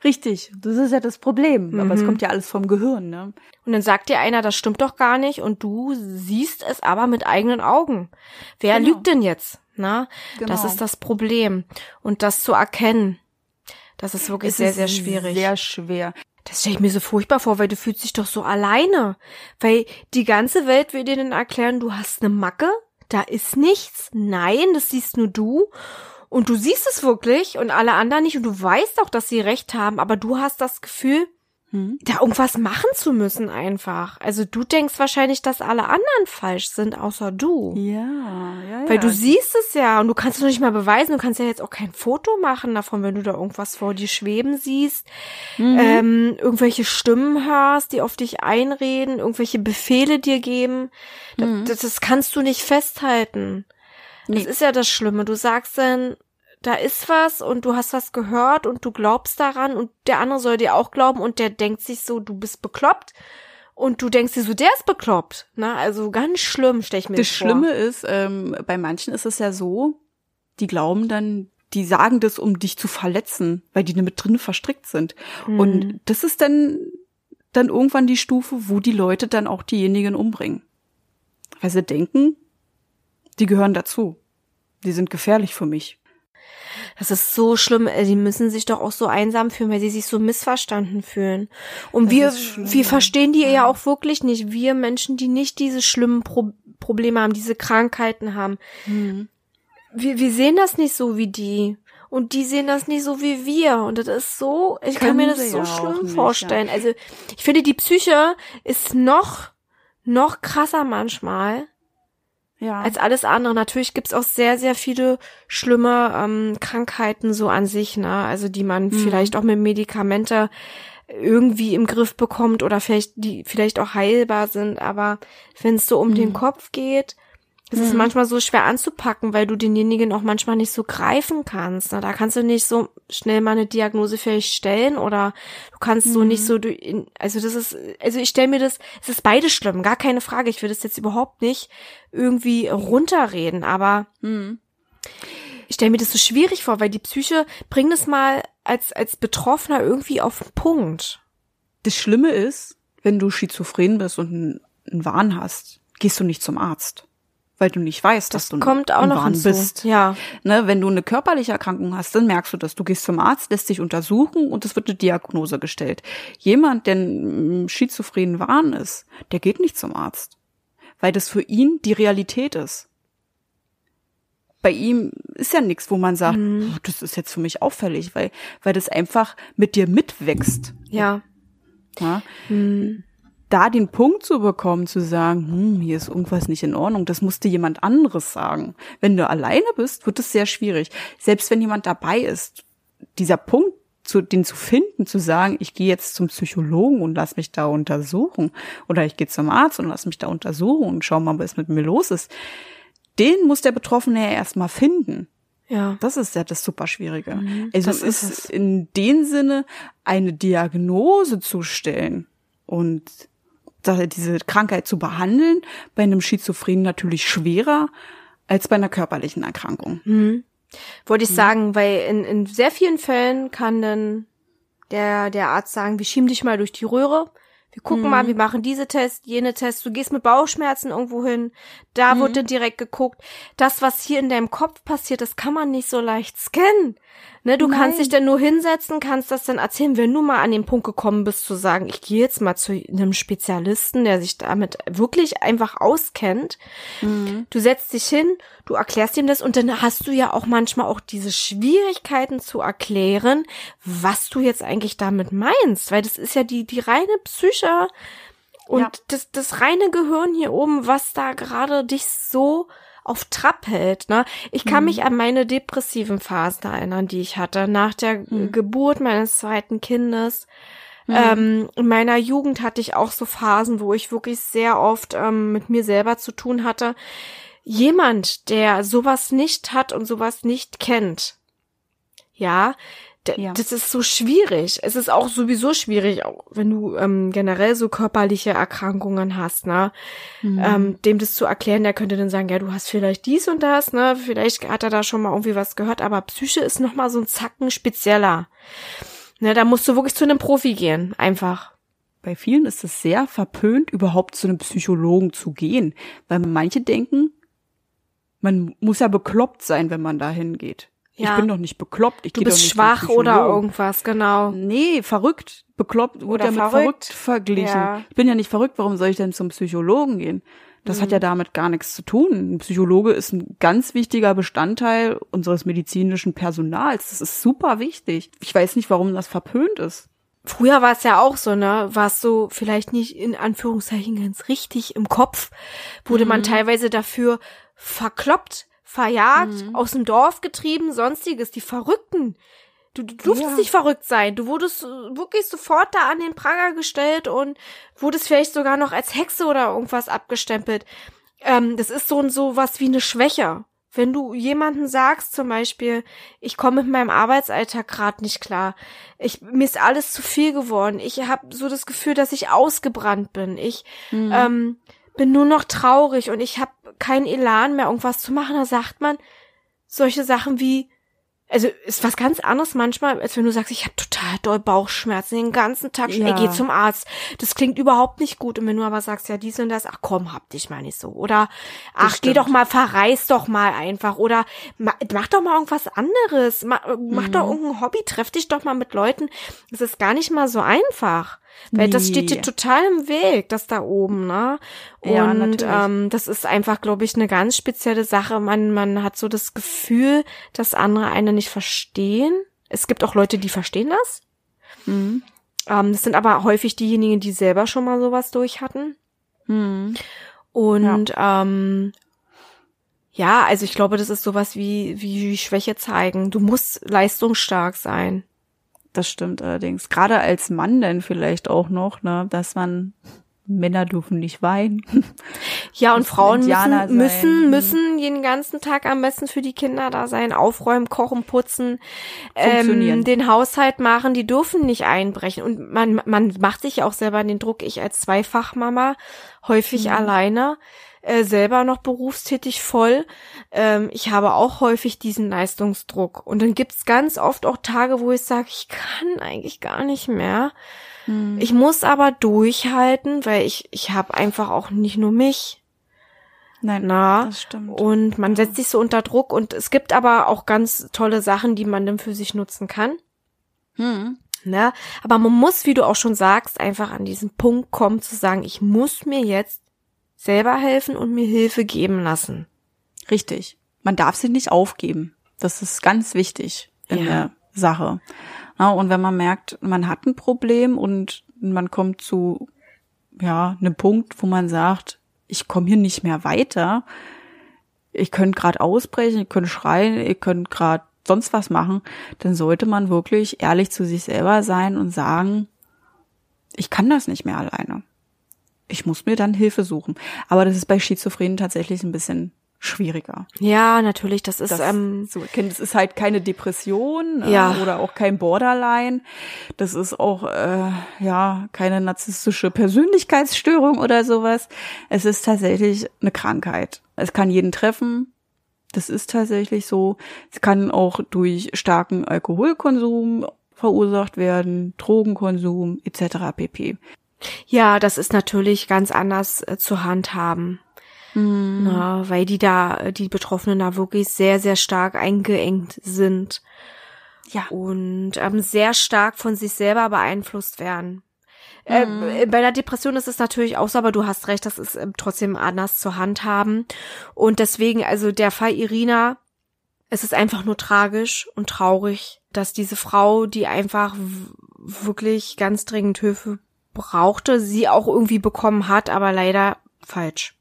Richtig, das ist ja das Problem. Aber es kommt ja alles vom Gehirn, ne? Und dann sagt dir einer, das stimmt doch gar nicht, und du siehst es aber mit eigenen Augen. Wer Genau. lügt denn jetzt? Na, das Genau. ist das Problem. Und das zu erkennen, das ist wirklich Es sehr, ist sehr schwierig. Sehr schwer. Das stelle ich mir so furchtbar vor, weil du fühlst dich doch so alleine. Weil die ganze Welt will dir dann erklären, du hast eine Macke, da ist nichts. Nein, das siehst nur du. Und du siehst es wirklich und alle anderen nicht. Und du weißt auch, dass sie recht haben, aber du hast das Gefühl, Hm? da irgendwas machen zu müssen einfach. Also du denkst wahrscheinlich, dass alle anderen falsch sind, außer du. Ja, ja, Weil ja. du siehst es ja und du kannst es noch nicht mal beweisen. Du kannst ja jetzt auch kein Foto machen davon, wenn du da irgendwas vor dir schweben siehst, Mhm. ähm, irgendwelche Stimmen hörst, die auf dich einreden, irgendwelche Befehle dir geben. Das, das, das kannst du nicht festhalten. Das Mhm. Nee. ist ja das Schlimme. Du sagst dann, da ist was und du hast was gehört und du glaubst daran und der andere soll dir auch glauben und der denkt sich so, du bist bekloppt. Und du denkst dir so, der ist bekloppt. Na, also ganz schlimm, stell ich mir Das vor. Schlimme ist, ähm, bei manchen ist es ja so, die glauben dann, die sagen das, um dich zu verletzen, weil die mit drin verstrickt sind. Mhm. Und das ist dann, dann irgendwann die Stufe, wo die Leute dann auch diejenigen umbringen. Weil sie denken, die gehören dazu. Die sind gefährlich für mich. Das ist so schlimm. Äh, Die müssen sich doch auch so einsam fühlen, weil sie sich so missverstanden fühlen. Und Das wir, schlimm, wir ja. verstehen die ja auch wirklich nicht. Wir Menschen, die nicht diese schlimmen Pro Probleme haben, diese Krankheiten haben. Wir, wir sehen das nicht so wie die. Und die sehen das nicht so wie wir. Und das ist so, ich kann Können mir das sie so ja schlimm nicht, vorstellen. Also, ich finde, die Psyche ist noch, noch krasser manchmal Ja. als alles andere. Natürlich gibt's auch sehr, sehr viele schlimme ähm, Krankheiten so an sich, ne? Also die man vielleicht auch mit Medikamente irgendwie im Griff bekommt oder vielleicht die vielleicht auch heilbar sind. Aber wenn es so um den Kopf geht, ist es manchmal so schwer anzupacken, weil du denjenigen auch manchmal nicht so greifen kannst. Da kannst du nicht so schnell mal eine Diagnose vielleicht stellen oder du kannst so nicht so, also das ist, also ich stelle mir das, es ist beides schlimm, gar keine Frage. Ich will das jetzt überhaupt nicht irgendwie runterreden, aber ich stelle mir das so schwierig vor, weil die Psyche bringt es mal als, als Betroffener irgendwie auf den Punkt. Das Schlimme ist, wenn du schizophren bist und einen, einen Wahn hast, gehst du nicht zum Arzt. Weil du nicht weißt, dass Das du kommt auch noch hinzu. bist. Ja. Ne, wenn du eine körperliche Erkrankung hast, dann merkst du das. Du gehst zum Arzt, lässt dich untersuchen und es wird eine Diagnose gestellt. Jemand, der einen schizophrenen Wahn ist, der geht nicht zum Arzt. Weil das für ihn die Realität ist. Bei ihm ist ja nichts, wo man sagt, Mhm. "Oh, das ist jetzt für mich auffällig, weil, weil das einfach mit dir mitwächst. Ja. Ja? Da den Punkt zu bekommen, zu sagen, hm, hier ist irgendwas nicht in Ordnung, das musste jemand anderes sagen. Wenn du alleine bist, wird es sehr schwierig. Selbst wenn jemand dabei ist, dieser Punkt, zu, den zu finden, zu sagen, ich gehe jetzt zum Psychologen und lass mich da untersuchen oder ich gehe zum Arzt und lass mich da untersuchen und schau mal, was mit mir los ist, den muss der Betroffene ja erstmal finden. Ja. Das ist ja das super Schwierige. Also es ist ist es. in dem Sinne eine Diagnose zu stellen und diese Krankheit zu behandeln, bei einem Schizophrenen natürlich schwerer als bei einer körperlichen Erkrankung. Wollte ich sagen, weil in, in sehr vielen Fällen kann dann der, der Arzt sagen, wir schieben dich mal durch die Röhre. Wir gucken mal, wir machen diese Test, jene Test. Du gehst mit Bauchschmerzen irgendwo hin. Da wird dann direkt geguckt. Das, was hier in deinem Kopf passiert, das kann man nicht so leicht scannen. Ne, du kannst dich dann nur hinsetzen, kannst das dann erzählen, wenn du mal an den Punkt gekommen bist zu sagen, ich gehe jetzt mal zu einem Spezialisten, der sich damit wirklich einfach auskennt. Du setzt dich hin, du erklärst ihm das und dann hast du ja auch manchmal auch diese Schwierigkeiten zu erklären, was du jetzt eigentlich damit meinst, weil das ist ja die, die reine Psyche und Ja. das, das reine Gehirn hier oben, was da gerade dich so auf Trab hält. Ne? Ich kann mich an meine depressiven Phasen erinnern, die ich hatte nach der Geburt meines zweiten Kindes. Ähm, in meiner Jugend hatte ich auch so Phasen, wo ich wirklich sehr oft ähm, mit mir selber zu tun hatte. Jemand, der sowas nicht hat und sowas nicht kennt, ja, Ja. das ist so schwierig. Es ist auch sowieso schwierig, auch wenn du ähm, generell so körperliche Erkrankungen hast, ne? Ähm, dem das zu erklären, der könnte dann sagen, ja, du hast vielleicht dies und das, ne? Vielleicht hat er da schon mal irgendwie was gehört, aber Psyche ist noch mal so ein Zacken spezieller. Ne, da musst du wirklich zu einem Profi gehen, einfach. Bei vielen ist es sehr verpönt, überhaupt zu einem Psychologen zu gehen, weil manche denken, man muss ja bekloppt sein, wenn man da hingeht. Ja. Ich bin doch nicht bekloppt. Ich Du bist nicht schwach oder irgendwas, genau. Nee, verrückt. Bekloppt wurde Oder ja mit verrückt. verglichen. Ja. Ich bin ja nicht verrückt, warum soll ich denn zum Psychologen gehen? Das hat ja damit gar nichts zu tun. Ein Psychologe ist ein ganz wichtiger Bestandteil unseres medizinischen Personals. Das ist super wichtig. Ich weiß nicht, warum das verpönt ist. Früher war es ja auch so, ne? Warst du vielleicht nicht in Anführungszeichen ganz richtig im Kopf, wurde man teilweise dafür verkloppt, verjagt, aus dem Dorf getrieben, sonstiges, die Verrückten. Du, du durftest Ja. nicht verrückt sein. Du wurdest äh, wirklich sofort da an den Pranger gestellt und wurdest vielleicht sogar noch als Hexe oder irgendwas abgestempelt. Ähm, das ist so und so was wie eine Schwäche. Wenn du jemanden sagst, zum Beispiel, ich komme mit meinem Arbeitsalltag gerade nicht klar, ich, mir ist alles zu viel geworden, ich habe so das Gefühl, dass ich ausgebrannt bin, ich ähm, bin nur noch traurig und ich habe keinen Elan mehr, irgendwas zu machen, da sagt man solche Sachen wie, also ist was ganz anderes manchmal, als wenn du sagst, ich habe total doll Bauchschmerzen den ganzen Tag. schon. Ey, Ja. geh zum Arzt. Das klingt überhaupt nicht gut. Und wenn du aber sagst, ja, dies und das, ach komm, hab dich mal nicht so. Oder ach, geh doch mal, verreis doch mal einfach. Oder ma, mach doch mal irgendwas anderes. Ma, mach doch Mhm. irgendein Hobby, treff dich doch mal mit Leuten. Das ist gar nicht mal so einfach. Weil das steht dir Nee. total im Weg, das da oben, ne? Und Ja, natürlich. ähm, das ist einfach, glaube ich, eine ganz spezielle Sache. Man, man hat so das Gefühl, dass andere eine nicht verstehen. Es gibt auch Leute, die verstehen das. Mhm. Ähm, das sind aber häufig diejenigen, die selber schon mal sowas durch hatten. Mhm. Und ähm, Ja, also ich glaube, das ist sowas wie, wie Schwäche zeigen. Du musst leistungsstark sein. Das stimmt allerdings. Gerade als Mann denn vielleicht auch noch, ne, dass man Männer dürfen nicht weinen. Ja, und Frauen müssen, müssen, müssen den ganzen Tag am besten für die Kinder da sein, aufräumen, kochen, putzen, ähm, den Haushalt machen, die dürfen nicht einbrechen. Und man, man macht sich auch selber den Druck, ich als Zweifachmama, häufig mhm. alleine, äh, selber noch berufstätig voll. Ähm, ich habe auch häufig diesen Leistungsdruck. Und dann gibt's ganz oft auch Tage, wo ich sage, ich kann eigentlich gar nicht mehr. Mhm. Ich muss aber durchhalten, weil ich, ich habe einfach auch nicht nur mich. Nein, Na, das stimmt. Und man setzt sich so unter Druck und es gibt aber auch ganz tolle Sachen, die man dann für sich nutzen kann. Hm. Ne? Aber man muss, wie du auch schon sagst, einfach an diesen Punkt kommen zu sagen, ich muss mir jetzt selber helfen und mir Hilfe geben lassen. Richtig. Man darf sie nicht aufgeben. Das ist ganz wichtig in ja. der Sache. Ja, und wenn man merkt, man hat ein Problem und man kommt zu ja einem Punkt, wo man sagt, ich komme hier nicht mehr weiter, ich könnte gerade ausbrechen, ich könnte schreien, ich könnte gerade sonst was machen, dann sollte man wirklich ehrlich zu sich selber sein und sagen, ich kann das nicht mehr alleine. Ich muss mir dann Hilfe suchen. Aber das ist bei Schizophrenen tatsächlich ein bisschen schwieriger. Ja, natürlich, das ist das, ähm, so, das ist halt keine Depression äh, ja. oder auch kein Borderline. Das ist auch äh, ja keine narzisstische Persönlichkeitsstörung oder sowas. Es ist tatsächlich eine Krankheit. Es kann jeden treffen. Das ist tatsächlich so. Es kann auch durch starken Alkoholkonsum verursacht werden, Drogenkonsum etc. pp. Ja, das ist natürlich ganz anders äh, zu handhaben. Mhm. Na, weil die da, die Betroffenen da wirklich sehr, sehr stark eingeengt sind. Ja. Und ähm, sehr stark von sich selber beeinflusst werden. Ähm, mhm. Äh, bei der Depression ist es natürlich auch so, aber du hast recht, das ist äh, trotzdem anders zu handhaben. Und deswegen, also der Fall Irina, es ist einfach nur tragisch und traurig, dass diese Frau, die einfach wirklich ganz dringend Hilfe brauchte, sie auch irgendwie bekommen hat, aber leider falsch.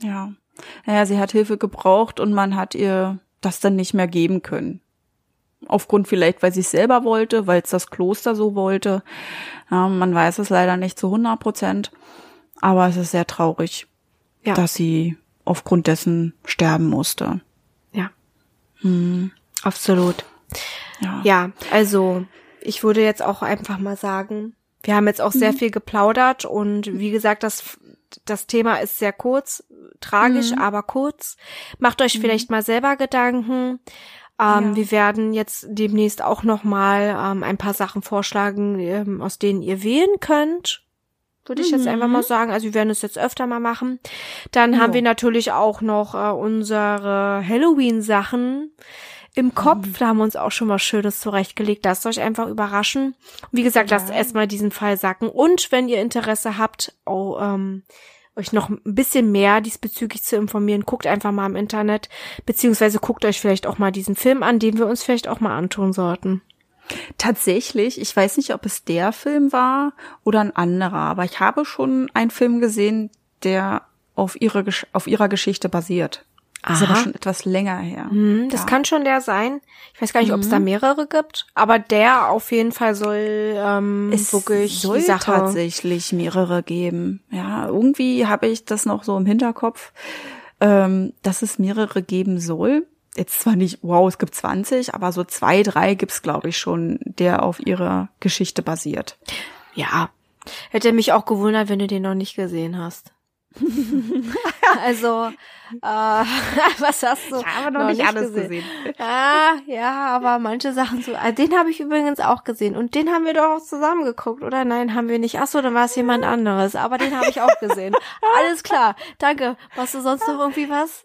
Ja. Naja, sie hat Hilfe gebraucht und man hat ihr das dann nicht mehr geben können. Aufgrund vielleicht, weil sie es selber wollte, weil es das Kloster so wollte. Ja, man weiß es leider nicht zu 100 Prozent. Aber es ist sehr traurig, ja. dass sie aufgrund dessen sterben musste. Ja. Hm. Absolut. Ja. ja, also ich würde jetzt auch einfach mal sagen, wir haben jetzt auch sehr mhm. viel geplaudert und wie gesagt, das das Thema ist sehr kurz, tragisch, mhm. aber kurz. Macht euch mhm. vielleicht mal selber Gedanken. Ähm, ja. Wir werden jetzt demnächst auch noch mal ähm, ein paar Sachen vorschlagen, ähm, aus denen ihr wählen könnt. Würde ich jetzt einfach mal mhm. sagen. Also wir werden es jetzt öfter mal machen. Dann ja. haben wir natürlich auch noch äh, unsere Halloween-Sachen im Kopf. Mhm. Da haben wir uns auch schon mal Schönes zurechtgelegt. Lasst euch einfach überraschen. Wie gesagt, ja. lasst erstmal diesen Fall sacken. Und wenn ihr Interesse habt, oh, ähm, euch noch ein bisschen mehr diesbezüglich zu informieren, guckt einfach mal im Internet, beziehungsweise guckt euch vielleicht auch mal diesen Film an, den wir uns vielleicht auch mal antun sollten. Tatsächlich, ich weiß nicht, ob es der Film war oder ein anderer, aber ich habe schon einen Film gesehen, der auf ihre, auf ihrer Geschichte basiert. Aha. Das ist aber schon etwas länger her. Mhm, das ja. kann schon der sein. Ich weiß gar nicht, mhm. ob es da mehrere gibt, aber der auf jeden Fall soll ähm, es wirklich soll Sache tatsächlich mehrere geben. Ja, irgendwie habe ich das noch so im Hinterkopf, ähm, dass es mehrere geben soll. Jetzt zwar nicht, wow, es gibt 20, aber so zwei, drei gibt's glaube ich schon, der auf ihrer Geschichte basiert. Ja, hätte mich auch gewundert, wenn du den noch nicht gesehen hast. also, was hast du? Ich habe noch, noch nicht, nicht alles gesehen. gesehen. Ah, ja, aber manche Sachen so. Ah, den habe ich übrigens auch gesehen. Und den haben wir doch auch zusammen geguckt, oder? Nein, haben wir nicht. Ach so, dann war es jemand anderes. Aber den habe ich auch gesehen. Alles klar. Danke. Machst du sonst noch irgendwie was?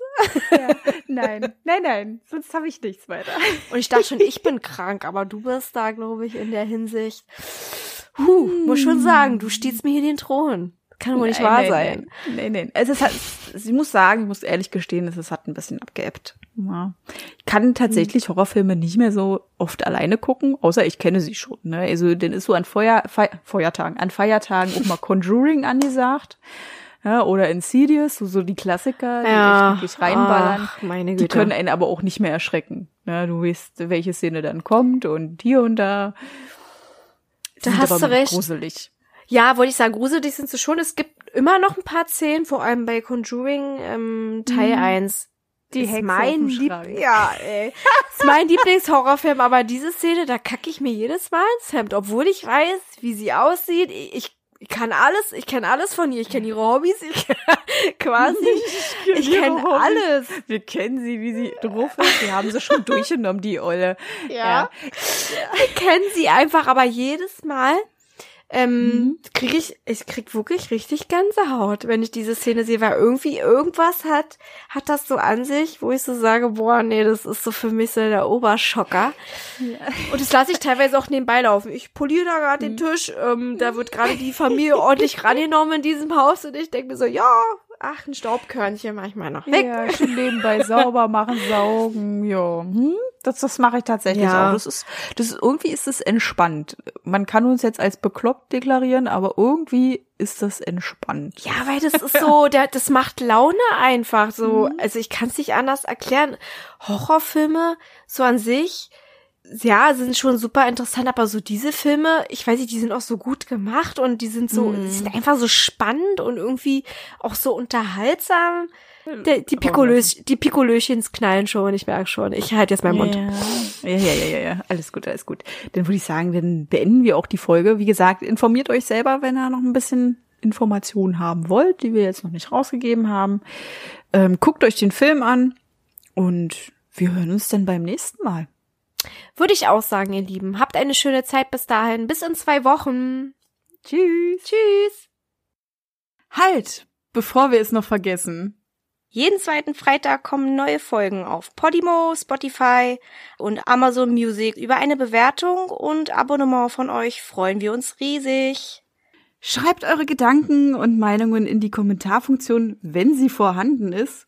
ja, nein, nein, nein. Sonst habe ich nichts weiter. Und ich dachte schon, ich bin krank, aber du bist da, glaube ich, in der Hinsicht. Huh, muss schon sagen, du stehst mir hier den Thron. Kann wohl nicht wahr nein, sein. Nein, nein. Es hat, ich muss sagen, ich muss ehrlich gestehen, es hat ein bisschen abgeebbt. Ja. Ich kann tatsächlich Horrorfilme nicht mehr so oft alleine gucken, außer ich kenne sie schon. Ne? Also denn ist so an Feuer, Fe Feuertagen, an Feiertagen auch mal Conjuring angesagt. Ja, oder Insidious, so, so die Klassiker, die Ja. echt wirklich reinballern. Ach, meine die Güte. können einen aber auch nicht mehr erschrecken. Ja, du weißt, welche Szene dann kommt und hier und da. Da hast aber du recht. Gruselig. Ja, wollte ich sagen, gruselig sind sie schon. Es gibt immer noch ein paar Szenen, vor allem bei Conjuring ähm, Teil 1. Die ist Hexe mein Lieb. Ja, ey. ist mein Lieblingshorrorfilm, aber diese Szene, da kacke ich mir jedes Mal ins Hemd, obwohl ich weiß, wie sie aussieht. Ich, ich kann alles, ich kenne alles von ihr. Ich kenne ihre Hobbys, ich quasi, ich ihre kenne alles. Wir kennen sie, wie sie drauf ist. Wir haben sie schon durchgenommen, die Olle. Ja. Ich kenne sie einfach, aber jedes Mal ähm, kriege ich, ich krieg wirklich richtig Gänsehaut, wenn ich diese Szene sehe, weil irgendwie irgendwas hat, hat das so an sich, wo ich so sage, boah, nee, das ist so für mich so der Oberschocker. Und das lasse ich teilweise auch nebenbei laufen. Ich poliere da gerade den Tisch, ähm, da wird gerade die Familie ordentlich rangenommen in diesem Haus und ich denke mir so, ja, ach, ein Staubkörnchen manchmal noch weg. Ja, schön nebenbei sauber machen, saugen, ja. Hm? Das, das mache ich tatsächlich Ja. auch. Das ist, das ist, irgendwie ist es entspannt. Man kann uns jetzt als bekloppt deklarieren, aber irgendwie ist das entspannt. Ja, weil das ist so, der, das macht Laune einfach so. Also ich kann es nicht anders erklären. Horrorfilme so an sich, ja, sind schon super interessant, aber so diese Filme, ich weiß nicht, die sind auch so gut gemacht und die sind so, die sind einfach so spannend und irgendwie auch so unterhaltsam. Der, die, Pikolös, die Pikolöchens knallen schon, ich merke schon. Ich halte jetzt meinen Mund. Ja. ja, ja, ja, ja, ja. Alles gut, alles gut. Dann würde ich sagen, dann beenden wir auch die Folge. Wie gesagt, informiert euch selber, wenn ihr noch ein bisschen Informationen haben wollt, die wir jetzt noch nicht rausgegeben haben. Ähm, guckt euch den Film an und wir hören uns dann beim nächsten Mal. Würde ich auch sagen, ihr Lieben. Habt eine schöne Zeit bis dahin. Bis in zwei Wochen. Tschüss. Tschüss. Halt, bevor wir es noch vergessen. Jeden zweiten Freitag kommen neue Folgen auf Podimo, Spotify und Amazon Music. Über eine Bewertung und Abonnement von euch freuen wir uns riesig. Schreibt eure Gedanken und Meinungen in die Kommentarfunktion, wenn sie vorhanden ist.